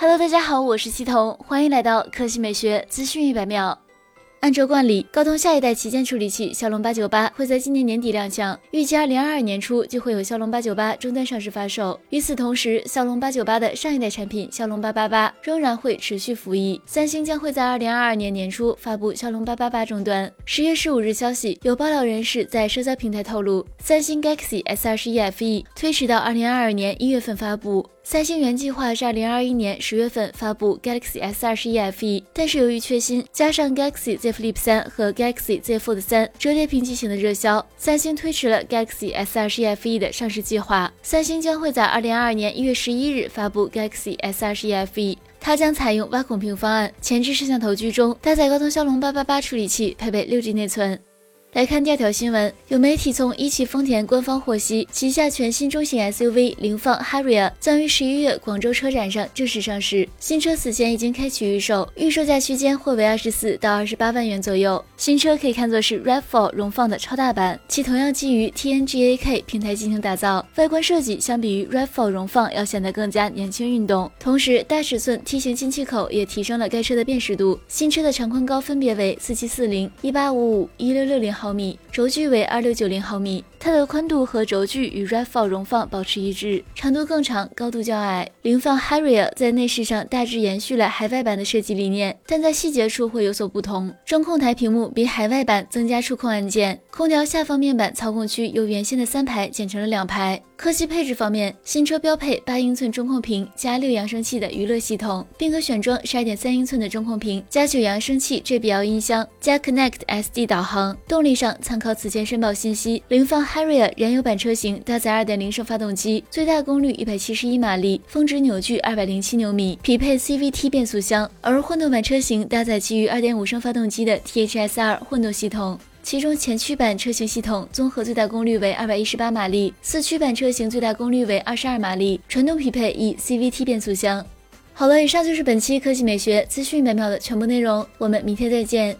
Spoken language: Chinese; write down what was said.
Hello，大家好，我是西彤，欢迎来到科技美学资讯一百秒。按照惯例，高通下一代旗舰处理器骁龙八九八会在今年年底亮相，预计二零二二年初就会有骁龙八九八终端上市发售。与此同时，骁龙八九八的上一代产品骁龙八八八仍然会持续服役。三星将会在二零二二年年初发布骁龙八八八终端。十月十五日消息，有爆料人士在社交平台透露，三星 Galaxy S 二十一 FE 推迟到二零二二年一月份发布。三星原计划是二零二一年十月份发布 Galaxy S 二十一 FE，但是由于缺芯，加上 Galaxy Z Flip 三和 Galaxy Z Fold 三折叠屏机型的热销，三星推迟了 Galaxy S 二十一 FE 的上市计划。三星将会在二零二二年一月十一日发布 Galaxy S 二十一 FE，它将采用挖孔屏方案，前置摄像头居中，搭载高通骁龙八八八处理器，配备六 G 内存。来看第二条新闻，有媒体从一汽丰田官方获悉，旗下全新中型 SUV 凌放 Harrier 将于十一月广州车展上正式上市。新车此前已经开启预售，预售价区间或为二十四到二十八万元左右。新车可以看作是 RAV4 荣放的超大版，其同样基于 TNGA-K 平台进行打造，外观设计相比于 RAV4 荣放要显得更加年轻运动。同时，大尺寸 T 型进气口也提升了该车的辨识度。新车的长宽高分别为四七四零、一八五五、一六六零。毫米，轴距为二六九零毫米，它的宽度和轴距与 RAV4 荣放保持一致，长度更长，高度较矮。凌放 Harrier 在内饰上大致延续了海外版的设计理念，但在细节处会有所不同。中控台屏幕比海外版增加触控按键，空调下方面板操控区由原先的三排减成了两排。科技配置方面，新车标配八英寸中控屏加六扬声器的娱乐系统，并可选装十二点三英寸的中控屏加九扬声器 JBL 音箱加 Connect SD 导航。动力上参考此前申报信息，凌放 Harrier 燃油版车型搭载二点零升发动机，最大功率一百七十一马力，峰值扭矩二百零七牛米，匹配 CVT 变速箱。而混动版车型搭载基于二点五升发动机的 THSR 混动系统。其中前驱版车型系统综合最大功率为二百一十八马力，四驱版车型最大功率为二十二马力，传动匹配以 CVT 变速箱。好了，以上就是本期科技美学资讯百秒的全部内容，我们明天再见。